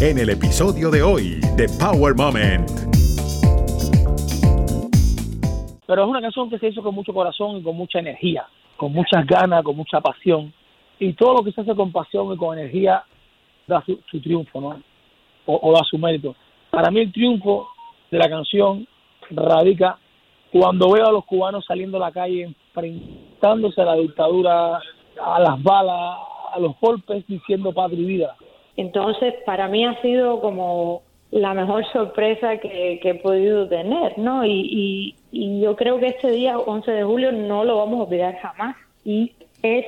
en el episodio de hoy de Power Moment. Pero es una canción que se hizo con mucho corazón y con mucha energía, con muchas ganas, con mucha pasión. Y todo lo que se hace con pasión y con energía da su, triunfo, ¿no? O, da su mérito. Para mí el triunfo de la canción radica cuando veo a los cubanos saliendo a la calle enfrentándose a la dictadura, a las balas, a los golpes, diciendo patria y vida. Entonces, para mí ha sido como la mejor sorpresa que, he podido tener, ¿no? Y, yo creo que este día, 11 de julio, no lo vamos a olvidar jamás. Y es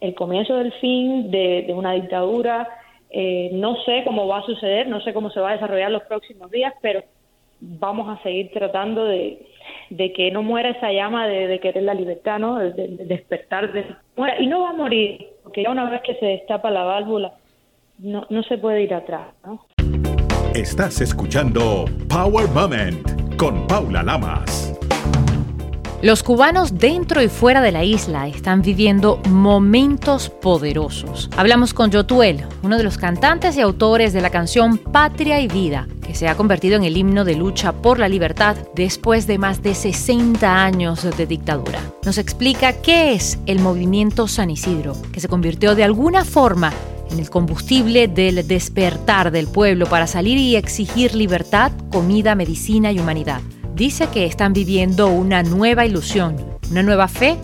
el comienzo del fin de, una dictadura. Eh, no sé cómo va a suceder, no sé cómo se va a desarrollar los próximos días, pero vamos a seguir tratando de, que no muera esa llama de, querer la libertad, ¿no? De, despertar. De, y no va a morir, porque ya una vez que se destapa la válvula, no, no se puede ir atrás, ¿no? Estás escuchando Power Moment con Paula Lamas. Los cubanos dentro y fuera de la isla están viviendo momentos poderosos. Hablamos con Yotuel, uno de los cantantes y autores de la canción Patria y Vida, que se ha convertido en el himno de lucha por la libertad después de más de 60 años de dictadura. Nos explica qué es el movimiento San Isidro, que se convirtió de alguna forma en el combustible del despertar del pueblo para salir y exigir libertad, comida, medicina y humanidad. Dice que están viviendo una nueva ilusión, una nueva fe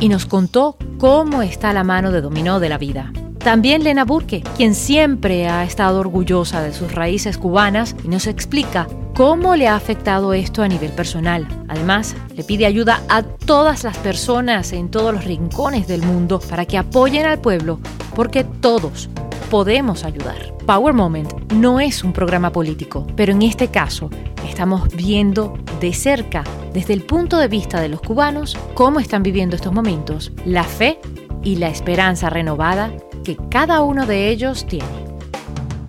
y nos contó cómo está la mano de dominó de la vida. También Lena Burke, quien siempre ha estado orgullosa de sus raíces cubanas y nos explica cómo le ha afectado esto a nivel personal. Además, le pide ayuda a todas las personas en todos los rincones del mundo para que apoyen al pueblo, porque todos podemos ayudar. Power Moment no es un programa político, pero en este caso estamos viendo de cerca, desde el punto de vista de los cubanos, cómo están viviendo estos momentos, la fe y la esperanza renovada que cada uno de ellos tiene.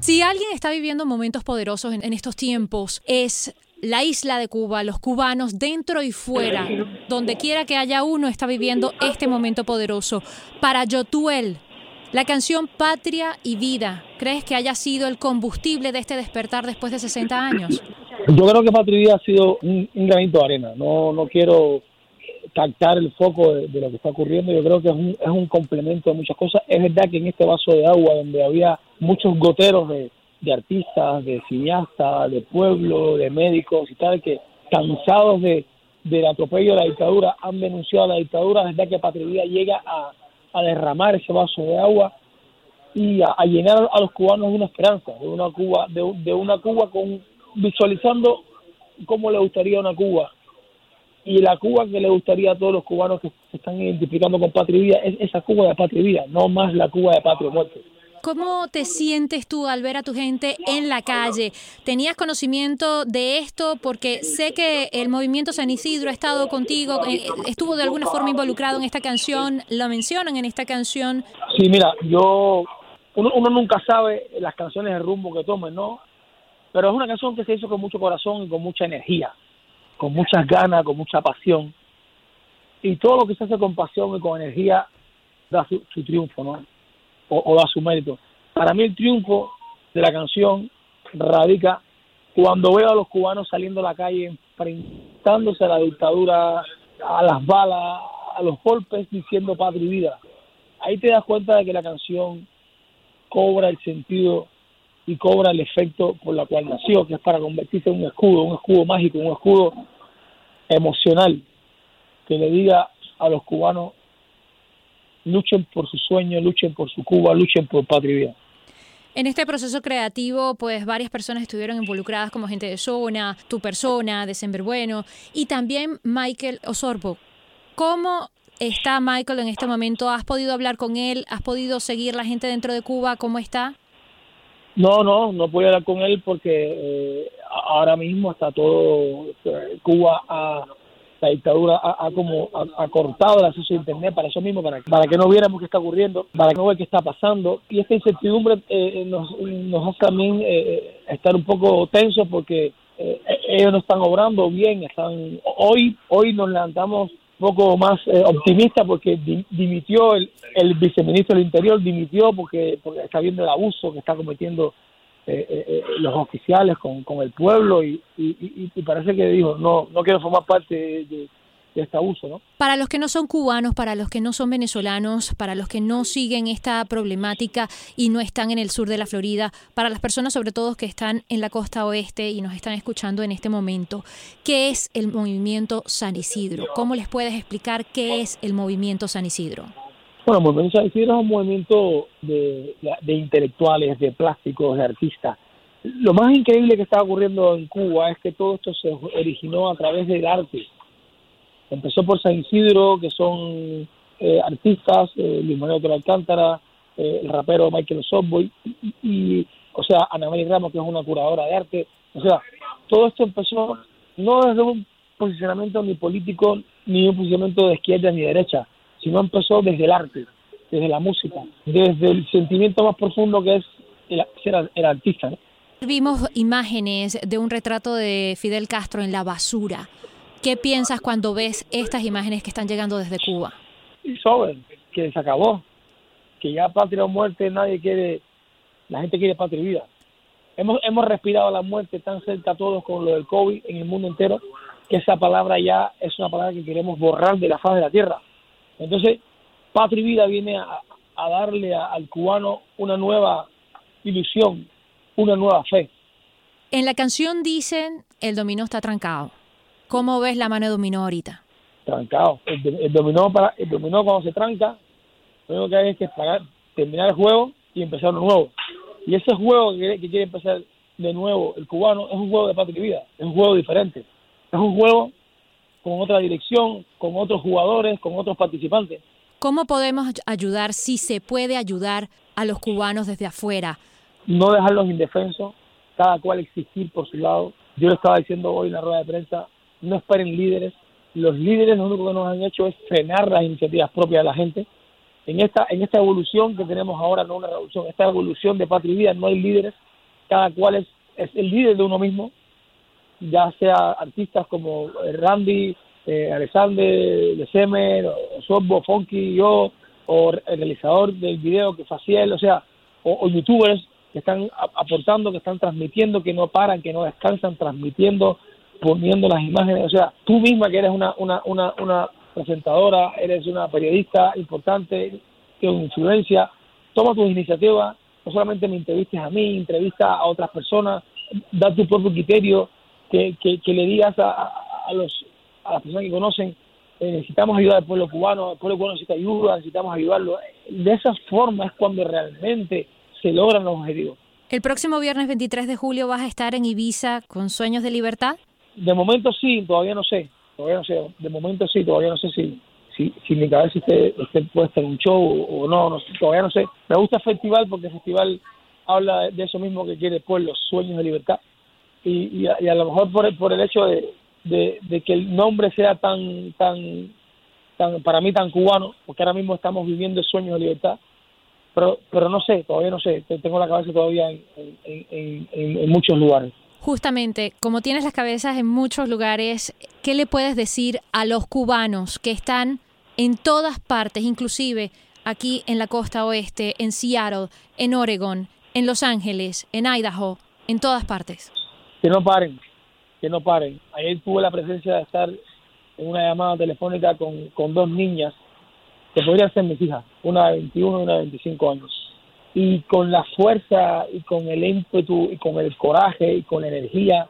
Si alguien está viviendo momentos poderosos en, estos tiempos, es la isla de Cuba, los cubanos dentro y fuera, donde quiera que haya uno, está viviendo este momento poderoso. Para Yotuel, la canción Patria y Vida, ¿crees que haya sido el combustible de este despertar después de 60 años? Yo creo que Patria y Vida ha sido un, granito de arena. No, no quiero captar el foco de, lo que está ocurriendo. Yo creo que es un, es un complemento de muchas cosas. Es verdad que en este vaso de agua, donde había muchos goteros de, artistas, de cineastas, de pueblo, de médicos y tal, que cansados de, del atropello de la dictadura han denunciado a la dictadura, es verdad que Patria llega a, derramar ese vaso de agua y a, llenar a los cubanos de una esperanza, de una Cuba, de, de una Cuba con visualizando cómo le gustaría una Cuba y la Cuba que le gustaría a todos los cubanos que se están identificando con Patria y Vida es esa Cuba de Patria y Vida, no más la Cuba de Patria y Muerte. ¿Cómo te sientes tú al ver a tu gente en la calle? ¿Tenías conocimiento de esto? Porque sé que el movimiento San Isidro ha estado contigo, eh, estuvo de alguna forma involucrado en esta canción, lo mencionan en esta canción. Sí, mira, yo, uno, nunca sabe las canciones de rumbo que tomen, ¿no? Pero es una canción que se hizo con mucho corazón y con mucha energía con muchas ganas, con mucha pasión. Y todo lo que se hace con pasión y con energía da su, triunfo, ¿no? O, da su mérito. Para mí el triunfo de la canción radica cuando veo a los cubanos saliendo a la calle enfrentándose a la dictadura, a las balas, a los golpes, diciendo patria y vida. Ahí te das cuenta de que la canción cobra el sentido y cobra el efecto por la cual nació, que es para convertirse en un escudo, un escudo mágico, un escudo emocional, que le diga a los cubanos, luchen por su sueño, luchen por su Cuba, luchen por patria y vida. En este proceso creativo, pues varias personas estuvieron involucradas como gente de zona, tu persona, de Bueno, y también Michael Osorbo. ¿Cómo está Michael en este momento? ¿Has podido hablar con él? ¿Has podido seguir la gente dentro de Cuba? ¿Cómo está? No, no, no puedo hablar con él porque eh, ahora mismo está todo eh, Cuba a la dictadura ha, como ha, cortado el acceso a internet para eso mismo, para, para que no viéramos qué está ocurriendo, para que no veamos qué está pasando. Y esta incertidumbre eh, nos, nos hace también estar un poco tensos porque ellos no están obrando bien. están Hoy hoy nos levantamos poco más eh, optimista porque dimitió el, el, viceministro del Interior, dimitió porque, porque está viendo el abuso que está cometiendo los oficiales con, con el pueblo y, y, y, parece que dijo, no, no quiero formar parte de este abuso, ¿no? Para los que no son cubanos, para los que no son venezolanos, para los que no siguen esta problemática y no están en el sur de la Florida, para las personas sobre todo que están en la costa oeste y nos están escuchando en este momento, ¿qué es el movimiento San Isidro? ¿Cómo les puedes explicar qué es el movimiento San Isidro? Bueno, movimiento San Isidro es un movimiento de, de intelectuales, de plásticos, de artistas. Lo más increíble que está ocurriendo en Cuba es que todo esto se originó a través del arte Empezó por San Isidro, que son eh, artistas, eh, Luis Manuel Alcántara, eh, el rapero Michael Sobboy, y, o sea, Ana María Ramos, que es una curadora de arte. O sea, todo esto empezó no desde un posicionamiento ni político, ni un posicionamiento de izquierda ni de derecha, sino empezó desde el arte, desde la música, desde el sentimiento más profundo que es el, ser el artista. Vimos imágenes de un retrato de Fidel Castro en la basura. ¿Qué piensas cuando ves estas imágenes que están llegando desde Cuba? Y sobre, que se acabó, que ya patria o muerte nadie quiere, la gente quiere patria y vida. Hemos, hemos respirado la muerte tan cerca todos con lo del COVID en el mundo entero, que esa palabra ya es una palabra que queremos borrar de la faz de la tierra. Entonces, patria y vida viene a, darle al cubano una nueva ilusión, una nueva fe. En la canción dicen, el dominó está trancado. ¿Cómo ves la mano de dominó ahorita? Trancado. El, dominó para el dominó cuando se tranca, lo único que hay es que terminar el juego y empezar uno nuevo. Y ese juego que, quiere empezar de nuevo el cubano es un juego de patria y vida, es un juego diferente. Es un juego con otra dirección, con otros jugadores, con otros participantes. ¿Cómo podemos ayudar, si se puede ayudar a los cubanos desde afuera? No dejarlos indefensos, cada cual existir por su lado. Yo lo estaba diciendo hoy en la rueda de prensa, no esperen líderes. Los líderes lo único que nos han hecho es frenar las iniciativas propias de la gente. En esta, en esta evolución que tenemos ahora, no una revolución, esta evolución de patria y vida, no hay líderes, cada cual es, es el líder de uno mismo, ya sea artistas como Randy, eh, Alexander, Lesemer, Sobbo, Funky, yo, o el realizador del video que Faciel, o sea, o, o youtubers que están aportando, que están transmitiendo, que no paran, que no descansan, transmitiendo poniendo las imágenes, o sea, tú misma que eres una, una, una, una presentadora, eres una periodista importante, que influencia, toma tus iniciativas, no solamente me entrevistes a mí, entrevista a otras personas, da tu propio criterio, que, que, le digas a, a, los, a las personas que conocen, eh, necesitamos ayudar al pueblo cubano, el pueblo cubano necesita ayuda, necesitamos ayudarlo. De esa forma es cuando realmente se logran los objetivos. ¿El próximo viernes 23 de julio vas a estar en Ibiza con Sueños de Libertad? De momento sí, todavía no sé, todavía no sé, de momento sí, todavía no sé si, si, si mi cabeza esté, esté puesta en un show o no, no, todavía no sé. Me gusta el festival porque el festival habla de eso mismo que quiere pues los sueños de libertad y, y, a, lo mejor por el, por el hecho de, que el nombre sea tan tan para mí tan cubano porque ahora mismo estamos viviendo sueños de libertad pero pero no sé todavía no sé tengo la cabeza todavía en, en, en muchos lugares Justamente, como tienes las cabezas en muchos lugares, ¿qué le puedes decir a los cubanos que están en todas partes, inclusive aquí en la costa oeste, en Seattle, en Oregon, en Los Ángeles, en Idaho, en todas partes? Que no paren, que no paren. Ayer tuve la presencia de estar en una llamada telefónica con, con dos niñas que podrían ser mis hijas, una de 21 y una de 25 años y con la fuerza y con el ímpetu y con el coraje y con la energía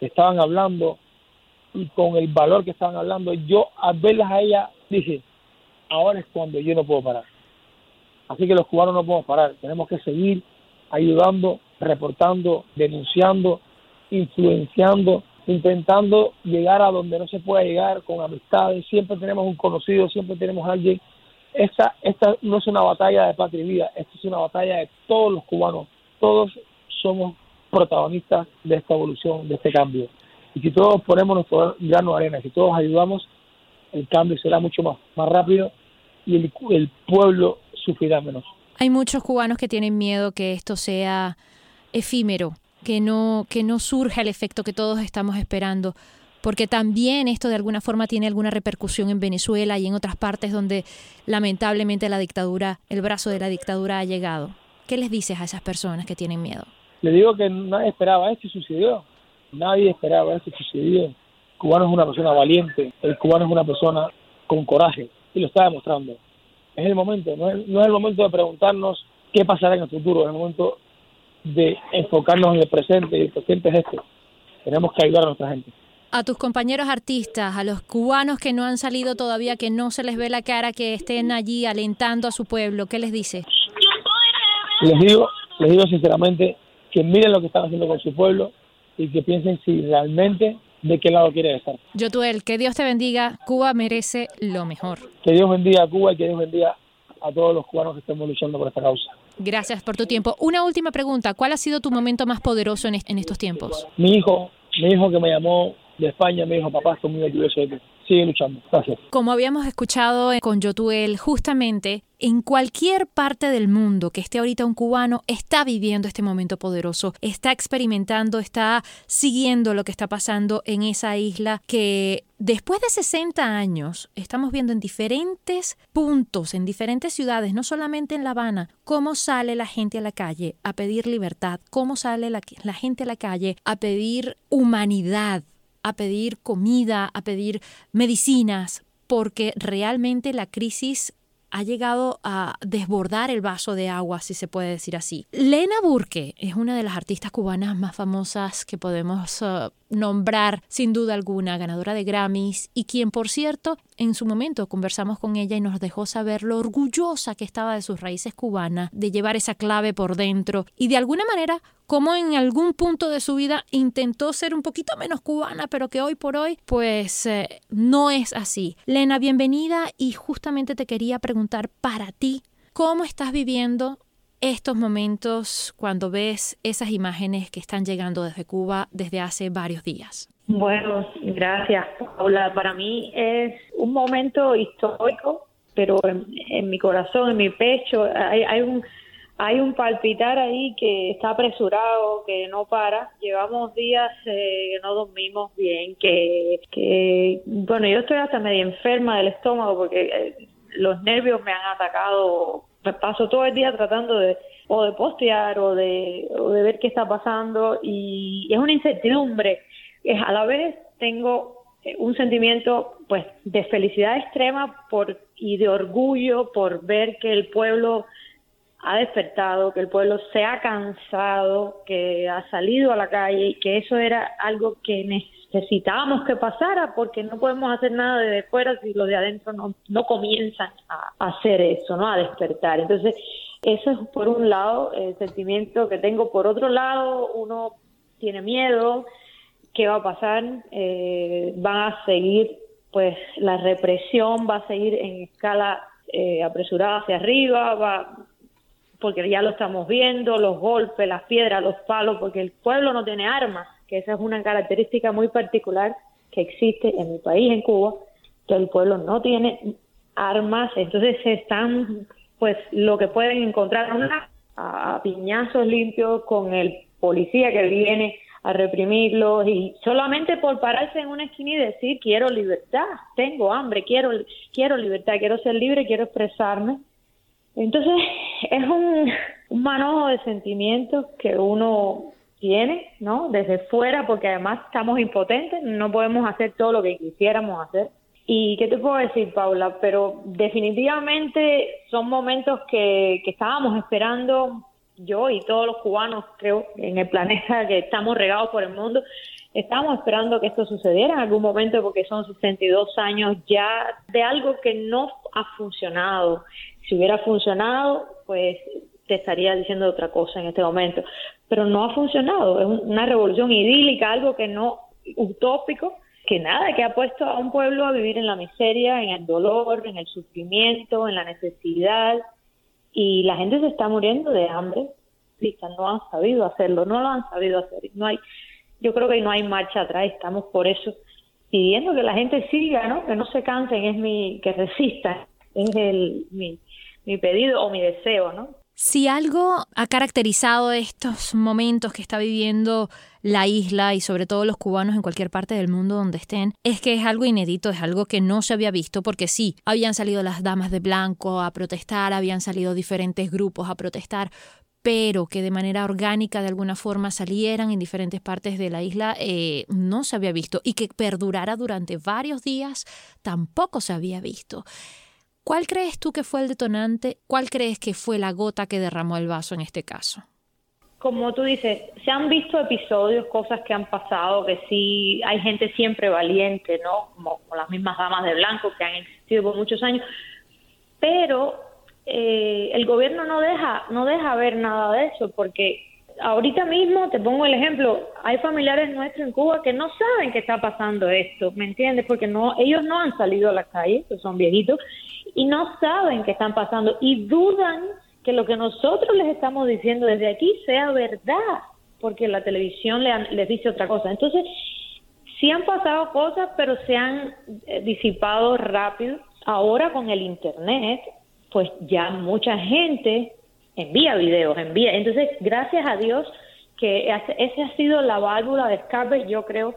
que estaban hablando y con el valor que estaban hablando, yo al verlas a ella dije, ahora es cuando yo no puedo parar. Así que los cubanos no podemos parar, tenemos que seguir ayudando, reportando, denunciando, influenciando, intentando llegar a donde no se pueda llegar con amistades, siempre tenemos un conocido, siempre tenemos alguien esta, esta no es una batalla de patria y vida, esta es una batalla de todos los cubanos. Todos somos protagonistas de esta evolución, de este cambio. Y si todos ponemos nuestro grano de arena, si todos ayudamos, el cambio será mucho más, más rápido y el, el pueblo sufrirá menos. Hay muchos cubanos que tienen miedo que esto sea efímero, que no, que no surja el efecto que todos estamos esperando porque también esto de alguna forma tiene alguna repercusión en Venezuela y en otras partes donde lamentablemente la dictadura, el brazo de la dictadura ha llegado. ¿Qué les dices a esas personas que tienen miedo? Le digo que nadie esperaba esto y sucedió. Nadie esperaba esto y sucedió. El cubano es una persona valiente, el cubano es una persona con coraje y lo está demostrando. Es el momento, no es, no es el momento de preguntarnos qué pasará en el futuro, es el momento de enfocarnos en el presente y el presente es este. Tenemos que ayudar a nuestra gente a tus compañeros artistas, a los cubanos que no han salido todavía, que no se les ve la cara, que estén allí alentando a su pueblo? ¿Qué les dice? Les digo, les digo sinceramente que miren lo que están haciendo con su pueblo y que piensen si realmente de qué lado quieren estar. Yotuel, que Dios te bendiga. Cuba merece lo mejor. Que Dios bendiga a Cuba y que Dios bendiga a todos los cubanos que estemos luchando por esta causa. Gracias por tu tiempo. Una última pregunta. ¿Cuál ha sido tu momento más poderoso en, en estos tiempos? Mi hijo, mi hijo que me llamó de España me dijo, papá, estoy muy orgulloso de ti. Sigue luchando. Gracias. Como habíamos escuchado con Yotuel, justamente en cualquier parte del mundo que esté ahorita un cubano está viviendo este momento poderoso, está experimentando, está siguiendo lo que está pasando en esa isla que después de 60 años estamos viendo en diferentes puntos, en diferentes ciudades, no solamente en La Habana, cómo sale la gente a la calle a pedir libertad, cómo sale la, la gente a la calle a pedir humanidad a pedir comida, a pedir medicinas, porque realmente la crisis ha llegado a desbordar el vaso de agua, si se puede decir así. Lena Burke es una de las artistas cubanas más famosas que podemos uh, nombrar sin duda alguna, ganadora de Grammys y quien por cierto en su momento conversamos con ella y nos dejó saber lo orgullosa que estaba de sus raíces cubanas, de llevar esa clave por dentro y de alguna manera como en algún punto de su vida intentó ser un poquito menos cubana, pero que hoy por hoy pues eh, no es así. Lena, bienvenida y justamente te quería preguntar para ti, ¿cómo estás viviendo estos momentos cuando ves esas imágenes que están llegando desde Cuba desde hace varios días? Bueno, gracias, Paula. Para mí es un momento histórico, pero en, mi corazón, en mi pecho, hay, hay un hay un palpitar ahí que está apresurado, que no para. Llevamos días eh, que no dormimos bien, que, que, bueno, yo estoy hasta medio enferma del estómago porque eh, los nervios me han atacado. Me paso todo el día tratando de o de postear o de, o de ver qué está pasando y es una incertidumbre. A la vez tengo eh, un sentimiento pues de felicidad extrema por y de orgullo por ver que el pueblo ha despertado, que el pueblo se ha cansado, que ha salido a la calle y que eso era algo que necesitábamos que pasara porque no podemos hacer nada desde fuera si los de adentro no, no comienzan a hacer eso, ¿no? A despertar. Entonces, eso es por un lado el sentimiento que tengo. Por otro lado, uno tiene miedo, ¿qué va a pasar? Eh, van a seguir, pues la represión va a seguir en escala eh, apresurada hacia arriba, va porque ya lo estamos viendo, los golpes, las piedras, los palos, porque el pueblo no tiene armas, que esa es una característica muy particular que existe en mi país, en Cuba, que el pueblo no tiene armas, entonces se están, pues lo que pueden encontrar a piñazos limpios con el policía que viene a reprimirlos y solamente por pararse en una esquina y decir quiero libertad, tengo hambre, quiero quiero libertad, quiero ser libre, quiero expresarme entonces, es un, un manojo de sentimientos que uno tiene, ¿no? Desde fuera, porque además estamos impotentes, no podemos hacer todo lo que quisiéramos hacer. ¿Y qué te puedo decir, Paula? Pero definitivamente son momentos que, que estábamos esperando yo y todos los cubanos, creo, en el planeta que estamos regados por el mundo, estábamos esperando que esto sucediera en algún momento porque son 62 años ya de algo que no ha funcionado si hubiera funcionado, pues te estaría diciendo otra cosa en este momento. Pero no ha funcionado. Es una revolución idílica, algo que no utópico, que nada, que ha puesto a un pueblo a vivir en la miseria, en el dolor, en el sufrimiento, en la necesidad. Y la gente se está muriendo de hambre. No han sabido hacerlo, no lo han sabido hacer. No hay, yo creo que no hay marcha atrás. Estamos por eso pidiendo que la gente siga, ¿no? Que no se cansen, es mi, que resista, es el, mi, mi pedido o mi deseo, ¿no? Si algo ha caracterizado estos momentos que está viviendo la isla y sobre todo los cubanos en cualquier parte del mundo donde estén, es que es algo inédito, es algo que no se había visto porque sí, habían salido las damas de blanco a protestar, habían salido diferentes grupos a protestar, pero que de manera orgánica de alguna forma salieran en diferentes partes de la isla eh, no se había visto y que perdurara durante varios días tampoco se había visto. ¿Cuál crees tú que fue el detonante? ¿Cuál crees que fue la gota que derramó el vaso en este caso? Como tú dices, se han visto episodios, cosas que han pasado, que sí hay gente siempre valiente, ¿no? Como, las mismas damas de blanco que han existido por muchos años, pero eh, el gobierno no deja, no deja ver nada de eso, porque ahorita mismo, te pongo el ejemplo, hay familiares nuestros en Cuba que no saben que está pasando esto, ¿me entiendes? Porque no, ellos no han salido a la calle, son viejitos, y no saben qué están pasando y dudan que lo que nosotros les estamos diciendo desde aquí sea verdad, porque la televisión les dice otra cosa. Entonces, sí han pasado cosas, pero se han eh, disipado rápido. Ahora con el Internet, pues ya mucha gente envía videos, envía. Entonces, gracias a Dios que esa ha sido la válvula de escape, yo creo,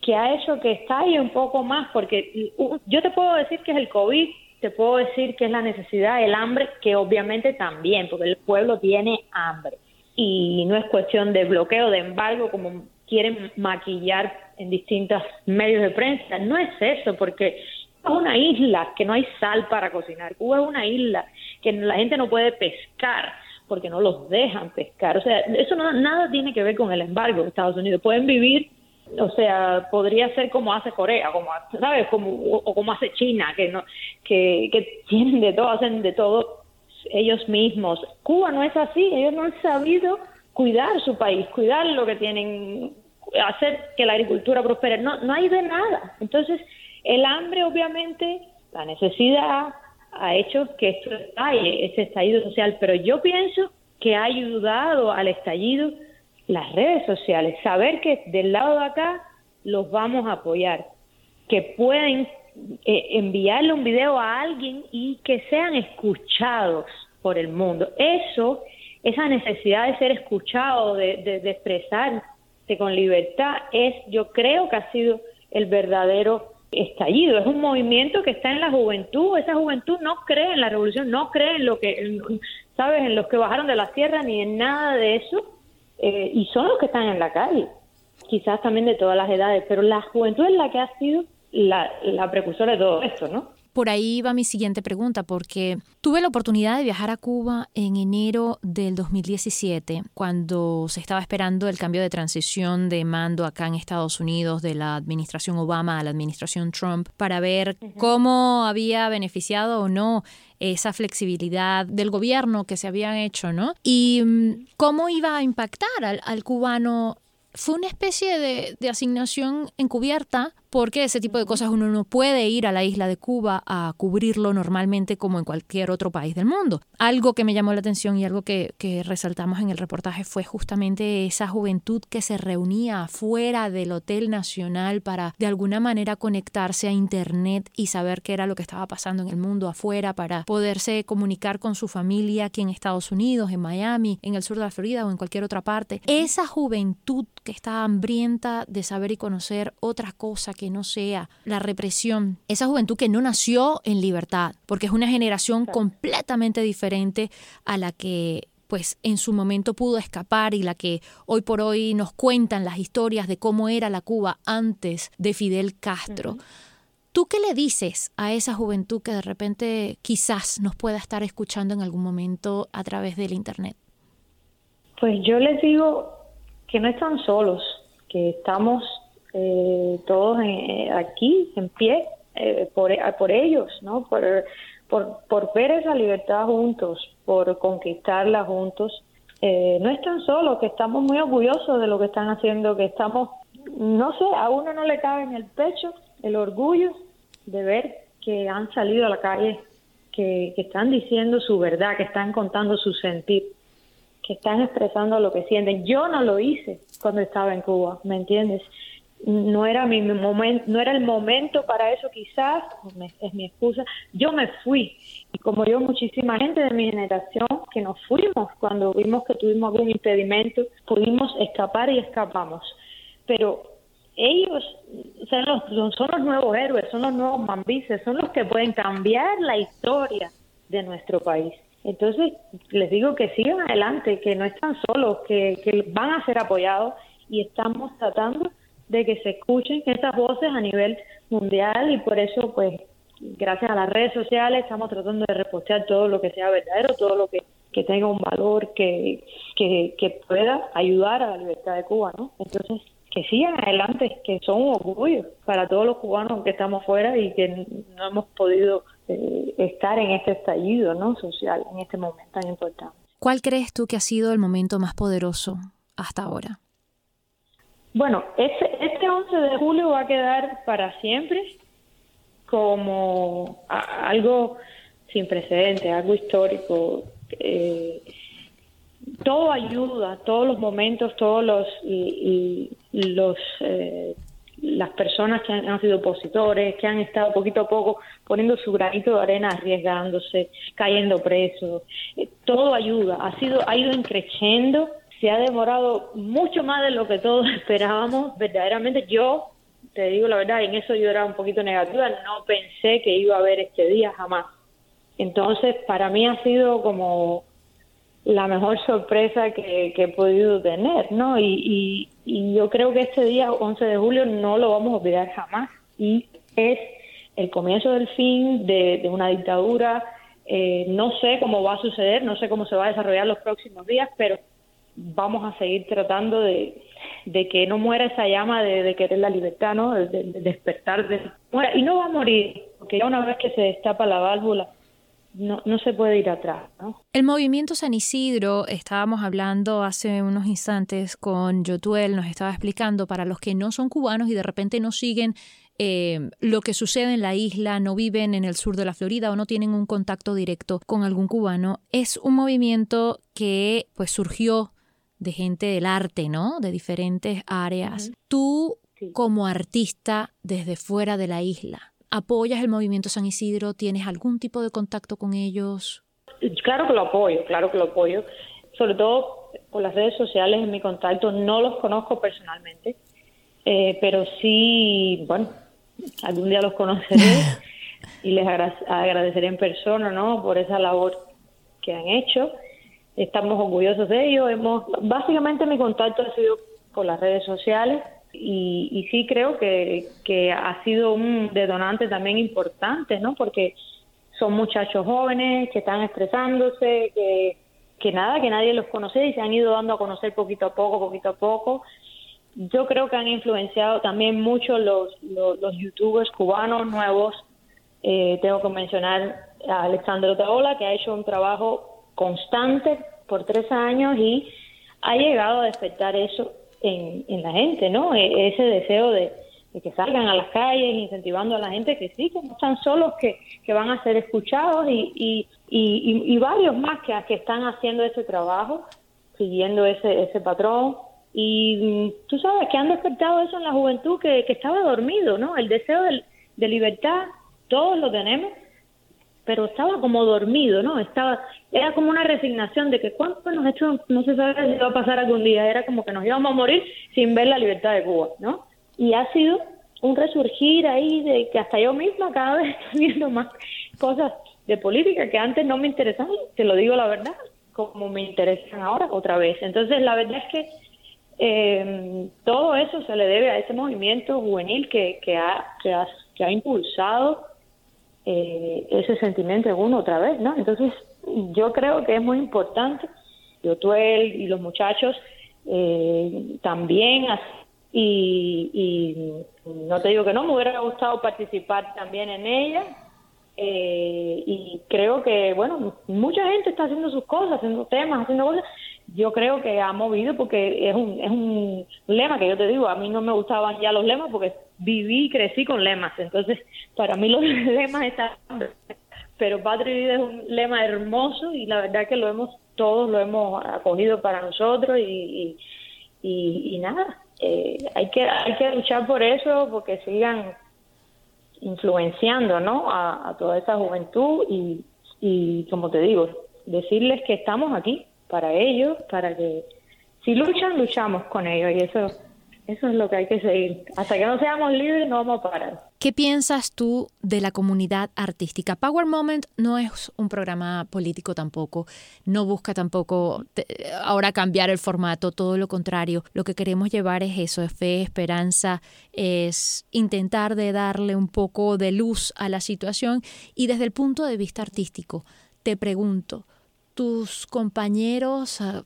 que ha hecho que ahí un poco más, porque yo te puedo decir que es el COVID, te puedo decir que es la necesidad, el hambre, que obviamente también, porque el pueblo tiene hambre. Y no es cuestión de bloqueo, de embargo, como quieren maquillar en distintos medios de prensa. No es eso, porque es una isla que no hay sal para cocinar. Cuba es una isla que la gente no puede pescar porque no los dejan pescar. O sea, eso no, nada tiene que ver con el embargo de Estados Unidos. Pueden vivir o sea, podría ser como hace Corea, como sabes, como o, como hace China, que no que, que tienen de todo, hacen de todo ellos mismos. Cuba no es así, ellos no han sabido cuidar su país, cuidar lo que tienen, hacer que la agricultura prospere. No, no hay de nada. Entonces, el hambre, obviamente, la necesidad ha hecho que esto estalle, ese estallido social, pero yo pienso que ha ayudado al estallido las redes sociales, saber que del lado de acá los vamos a apoyar, que pueden eh, enviarle un video a alguien y que sean escuchados por el mundo. Eso, esa necesidad de ser escuchado, de, expresarse con libertad, es, yo creo que ha sido el verdadero estallido. Es un movimiento que está en la juventud. Esa juventud no cree en la revolución, no cree en lo que, sabes, en los que bajaron de la sierra ni en nada de eso eh, y son los que están en la calle, quizás también de todas las edades, pero la juventud es la que ha sido la, la precursora de todo esto, ¿no? Por ahí va mi siguiente pregunta, porque tuve la oportunidad de viajar a Cuba en enero del 2017, cuando se estaba esperando el cambio de transición de mando acá en Estados Unidos de la administración Obama a la administración Trump, para ver cómo había beneficiado o no esa flexibilidad del gobierno que se habían hecho, ¿no? Y mm, cómo iba a impactar al, al cubano fue una especie de, de, asignación encubierta porque ese tipo de cosas uno no puede ir a la isla de Cuba a cubrirlo normalmente como en cualquier otro país del mundo. Algo que me llamó la atención y algo que, que resaltamos en el reportaje fue justamente esa juventud que se reunía afuera del Hotel Nacional para de alguna manera conectarse a Internet y saber qué era lo que estaba pasando en el mundo afuera para poderse comunicar con su familia aquí en Estados Unidos, en Miami, en el sur de la Florida o en cualquier otra parte. Esa juventud que está hambrienta de saber y conocer otras cosas que que no sea la represión, esa juventud que no nació en libertad, porque es una generación completamente diferente a la que pues en su momento pudo escapar y la que hoy por hoy nos cuentan las historias de cómo era la Cuba antes de Fidel Castro. ¿Tú qué le dices a esa juventud que de repente quizás nos pueda estar escuchando en algún momento a través del Internet? Pues yo les digo que no están solos, que estamos eh, todos eh, aquí en pie eh, por, por ellos, ¿no? Por, por, por ver esa libertad juntos, por conquistarla juntos. Eh, no están solos, que estamos muy orgullosos de lo que están haciendo, que estamos, no sé, a uno no le cabe en el pecho el orgullo de ver que han salido a la calle, que, que están diciendo su verdad, que están contando su sentir, que están expresando lo que sienten. Yo no lo hice cuando estaba en Cuba, ¿me entiendes? no era mi momento, no era el momento para eso quizás, es mi excusa, yo me fui y como yo muchísima gente de mi generación que nos fuimos cuando vimos que tuvimos algún impedimento, pudimos escapar y escapamos, pero ellos son los, son los nuevos héroes, son los nuevos mambises, son los que pueden cambiar la historia de nuestro país. Entonces, les digo que sigan adelante, que no están solos, que, que van a ser apoyados y estamos tratando de que se escuchen esas voces a nivel mundial y por eso, pues, gracias a las redes sociales estamos tratando de repostear todo lo que sea verdadero, todo lo que, que tenga un valor que, que, que pueda ayudar a la libertad de Cuba, ¿no? Entonces, que sigan adelante, que son un orgullo para todos los cubanos que estamos fuera y que no hemos podido eh, estar en este estallido ¿no? social, en este momento tan importante. ¿Cuál crees tú que ha sido el momento más poderoso hasta ahora? Bueno, este, este 11 de julio va a quedar para siempre como algo sin precedentes, algo histórico. Eh, todo ayuda, todos los momentos, todos los, los eh, las personas que han, sido opositores, que han estado poquito a poco poniendo su granito de arena, arriesgándose, cayendo presos, eh, todo ayuda, ha sido ha ido creciendo, se ha demorado mucho más de lo que todos esperábamos, verdaderamente yo te digo la verdad, en eso yo era un poquito negativa, no pensé que iba a haber este día jamás. Entonces, para mí ha sido como la mejor sorpresa que, he podido tener, ¿no? Y, yo creo que este día, 11 de julio, no lo vamos a olvidar jamás. Y es el comienzo del fin de, una dictadura. Eh, no sé cómo va a suceder, no sé cómo se va a desarrollar los próximos días, pero vamos a seguir tratando de, que no muera esa llama de, querer la libertad, ¿no? De, despertar. De, y no va a morir, porque ya una vez que se destapa la válvula, no, no se puede ir atrás. ¿no? El movimiento San Isidro, estábamos hablando hace unos instantes con Yotuel, nos estaba explicando para los que no son cubanos y de repente no siguen eh, lo que sucede en la isla, no viven en el sur de la Florida o no tienen un contacto directo con algún cubano, es un movimiento que pues surgió de gente del arte, ¿no? De diferentes áreas. Tú, como artista desde fuera de la isla, ¿Apoyas el movimiento San Isidro? ¿Tienes algún tipo de contacto con ellos? Claro que lo apoyo, claro que lo apoyo. Sobre todo por las redes sociales en mi contacto. No los conozco personalmente, eh, pero sí, bueno, algún día los conoceré y les agradeceré en persona, ¿no? Por esa labor que han hecho. Estamos orgullosos de ellos. Hemos, básicamente mi contacto ha sido por las redes sociales y, sí creo que, que ha sido un detonante también importante, ¿no? Porque son muchachos jóvenes que están estresándose, que, que nada, que nadie los conoce y se han ido dando a conocer poquito a poco, poquito a poco. Yo creo que han influenciado también mucho los, los, youtubers cubanos nuevos. Eh, tengo que mencionar a Alexandro Taola, que ha hecho un trabajo constante por tres años y ha llegado a despertar eso en, la gente, ¿no? E, ese deseo de, que salgan a las calles, incentivando a la gente que sí, que no están solos, que, que van a ser escuchados y, y, y, varios más que, que están haciendo ese trabajo, siguiendo ese, ese patrón. Y mm, tú sabes que han despertado eso en la juventud que, que estaba dormido, ¿no? El deseo de, de libertad, todos lo tenemos, pero estaba como dormido, ¿no? Estaba, era como una resignación de que cuando nos esto no se sabe si va a pasar algún día, era como que nos íbamos a morir sin ver la libertad de Cuba, ¿no? Y ha sido un resurgir ahí de que hasta yo misma cada vez estoy viendo más cosas de política que antes no me interesaban, te lo digo la verdad, como me interesan ahora otra vez. Entonces la verdad es que eh, todo eso se le debe a ese movimiento juvenil que, que, ha, que, ha, que ha impulsado eh, ese sentimiento en uno otra vez, ¿no? Entonces, yo creo que es muy importante, yo, tú y los muchachos eh, también, y, y, no te digo que no, me hubiera gustado participar también en ella, eh, y creo que, bueno, mucha gente está haciendo sus cosas, haciendo temas, haciendo cosas, yo creo que ha movido porque es un, es un lema que yo te digo, a mí no me gustaban ya los lemas porque viví y crecí con lemas, entonces para mí los lemas están, pero Patria y Vida es un lema hermoso y la verdad que lo hemos, todos lo hemos acogido para nosotros y, y, nada, eh, hay, que, hay que luchar por eso porque sigan influenciando ¿no? a, toda esa juventud y, y como te digo, decirles que estamos aquí para ellos, para que si luchan, luchamos con ellos y eso, eso es lo que hay que seguir. Hasta que no seamos libres no vamos a parar. ¿Qué piensas tú de la comunidad artística? Power Moment no es un programa político tampoco, no busca tampoco ahora cambiar el formato, todo lo contrario. Lo que queremos llevar es eso, es fe, esperanza, es intentar de darle un poco de luz a la situación y desde el punto de vista artístico, te pregunto, tus compañeros, ah,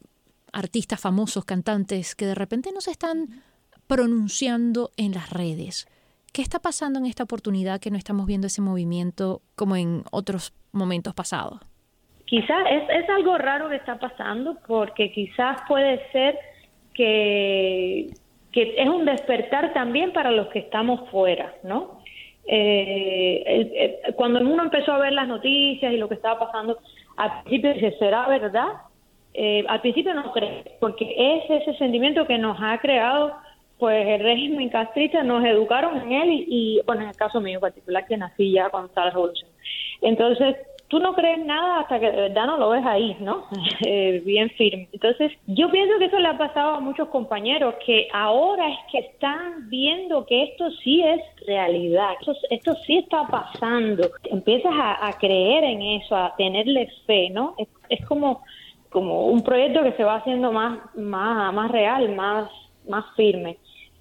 artistas famosos, cantantes, que de repente no se están pronunciando en las redes, ¿Qué está pasando en esta oportunidad que no estamos viendo ese movimiento como en otros momentos pasados? Quizás es, es algo raro que está pasando porque quizás puede ser que, que es un despertar también para los que estamos fuera, ¿no? Eh, cuando uno empezó a ver las noticias y lo que estaba pasando, al principio dice, ¿será verdad? Eh, al principio no creo, porque es ese sentimiento que nos ha creado pues el régimen castrista nos educaron en él y, bueno, en el caso mío particular, que nací ya cuando estaba la revolución. Entonces, tú no crees nada hasta que de verdad no lo ves ahí, ¿no? Eh, bien firme. Entonces, yo pienso que eso le ha pasado a muchos compañeros que ahora es que están viendo que esto sí es realidad, esto, esto sí está pasando. Empiezas a, creer en eso, a tenerle fe, ¿no? Es, es como como un proyecto que se va haciendo más más más real, más más firme.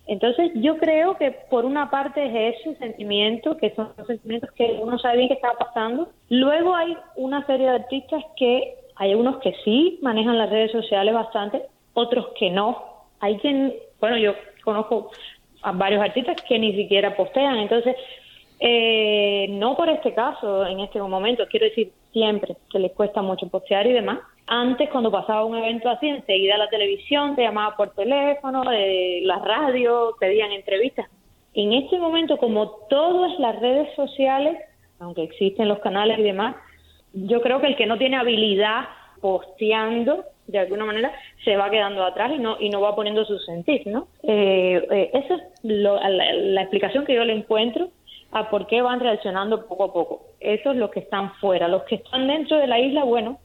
Entonces yo creo que por una parte es ese sentimiento, que son sentimientos que uno sabe bien que está pasando. Luego hay una serie de artistas que hay unos que sí manejan las redes sociales bastante, otros que no. Hay quien, bueno, yo conozco a varios artistas que ni siquiera postean, entonces eh, no por este caso en este momento, quiero decir siempre que les cuesta mucho postear y demás, antes, cuando pasaba un evento así, enseguida la televisión te llamaba por teléfono, eh, la radio, pedían entrevistas. En este momento, como todo es las redes sociales, aunque existen los canales y demás, yo creo que el que no tiene habilidad posteando, de alguna manera, se va quedando atrás y no y no va poniendo su sentir, ¿no? Eh, eh, esa es la, la explicación que yo le encuentro a por qué van reaccionando poco a poco. Eso es los que están fuera. Los que están dentro de la isla, bueno,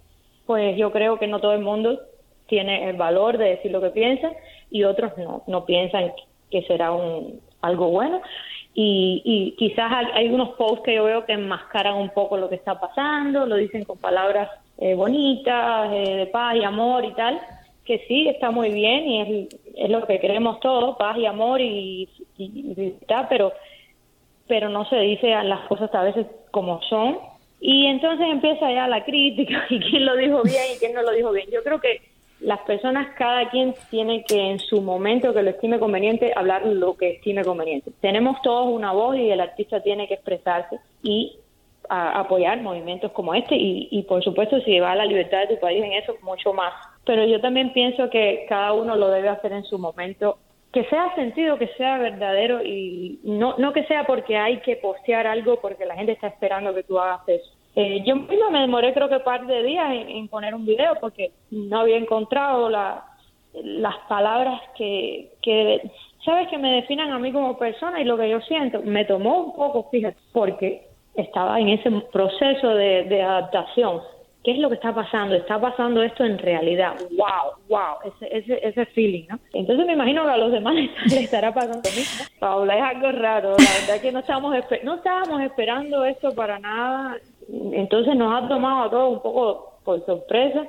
pues yo creo que no todo el mundo tiene el valor de decir lo que piensa y otros no, no piensan que será un, algo bueno. Y, y quizás hay, unos posts que yo veo que enmascaran un poco lo que está pasando, lo dicen con palabras eh, bonitas, eh, de paz y amor y tal, que sí, está muy bien y es, lo que queremos todos, paz y amor y, y, pero, pero no se dice las cosas a veces como son y entonces empieza ya la crítica y quién lo dijo bien y quién no lo dijo bien. Yo creo que las personas, cada quien tiene que en su momento que lo estime conveniente, hablar lo que estime conveniente. Tenemos todos una voz y el artista tiene que expresarse y apoyar movimientos como este y, y por supuesto si va a la libertad de tu país en eso, mucho más. Pero yo también pienso que cada uno lo debe hacer en su momento que sea sentido, que sea verdadero y no, no que sea porque hay que postear algo porque la gente está esperando que tú hagas eso. Eh, yo misma me demoré creo que un par de días en, poner un video porque no había encontrado la, las palabras que, que, sabes, que me definan a mí como persona y lo que yo siento. Me tomó un poco, fíjate, porque estaba en ese proceso de adaptación. ¿Qué es lo que está pasando? ¿Está pasando esto en realidad? ¡Wow! ¡Wow! Ese, ese, ese feeling, ¿no? Entonces me imagino que a los demás les estará pasando lo mismo. Paula, es algo raro. La verdad que no estábamos, no estábamos esperando esto para nada. Entonces nos ha tomado a todos un poco por sorpresa.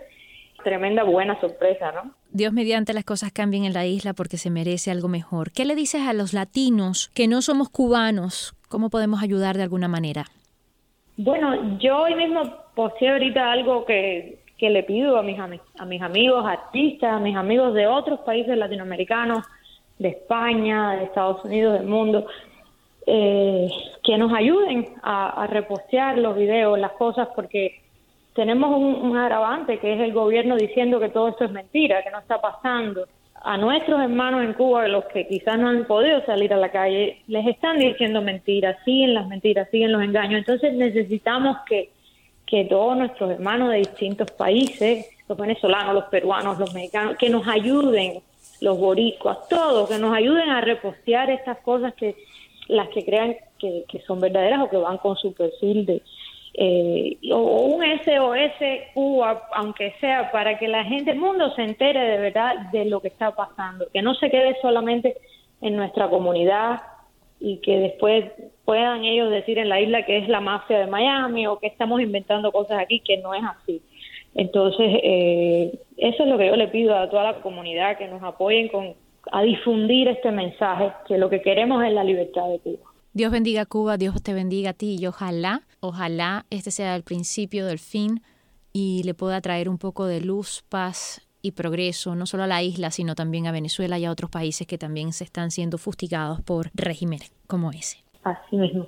Tremenda buena sorpresa, ¿no? Dios mediante las cosas cambien en la isla porque se merece algo mejor. ¿Qué le dices a los latinos que no somos cubanos? ¿Cómo podemos ayudar de alguna manera? Bueno, yo hoy mismo posee ahorita algo que, que le pido a mis, a mis amigos artistas, a mis amigos de otros países latinoamericanos, de España, de Estados Unidos, del mundo, eh, que nos ayuden a, repostear los videos, las cosas, porque tenemos un, un agravante que es el gobierno diciendo que todo esto es mentira, que no está pasando a nuestros hermanos en Cuba, los que quizás no han podido salir a la calle, les están diciendo mentiras, siguen las mentiras, siguen los engaños. Entonces necesitamos que, que todos nuestros hermanos de distintos países, los venezolanos, los peruanos, los mexicanos, que nos ayuden, los boricuas, todos, que nos ayuden a repostear estas cosas que las que crean que, que son verdaderas o que van con su perfil de, eh, o un SOS Cuba, aunque sea, para que la gente, el mundo se entere de verdad de lo que está pasando, que no se quede solamente en nuestra comunidad y que después puedan ellos decir en la isla que es la mafia de Miami o que estamos inventando cosas aquí que no es así. Entonces, eh, eso es lo que yo le pido a toda la comunidad, que nos apoyen con, a difundir este mensaje, que lo que queremos es la libertad de Cuba. Dios bendiga Cuba, Dios te bendiga a ti y ojalá, ojalá este sea el principio del fin y le pueda traer un poco de luz, paz y progreso, no solo a la isla, sino también a Venezuela y a otros países que también se están siendo fustigados por regímenes como ese. Así mismo.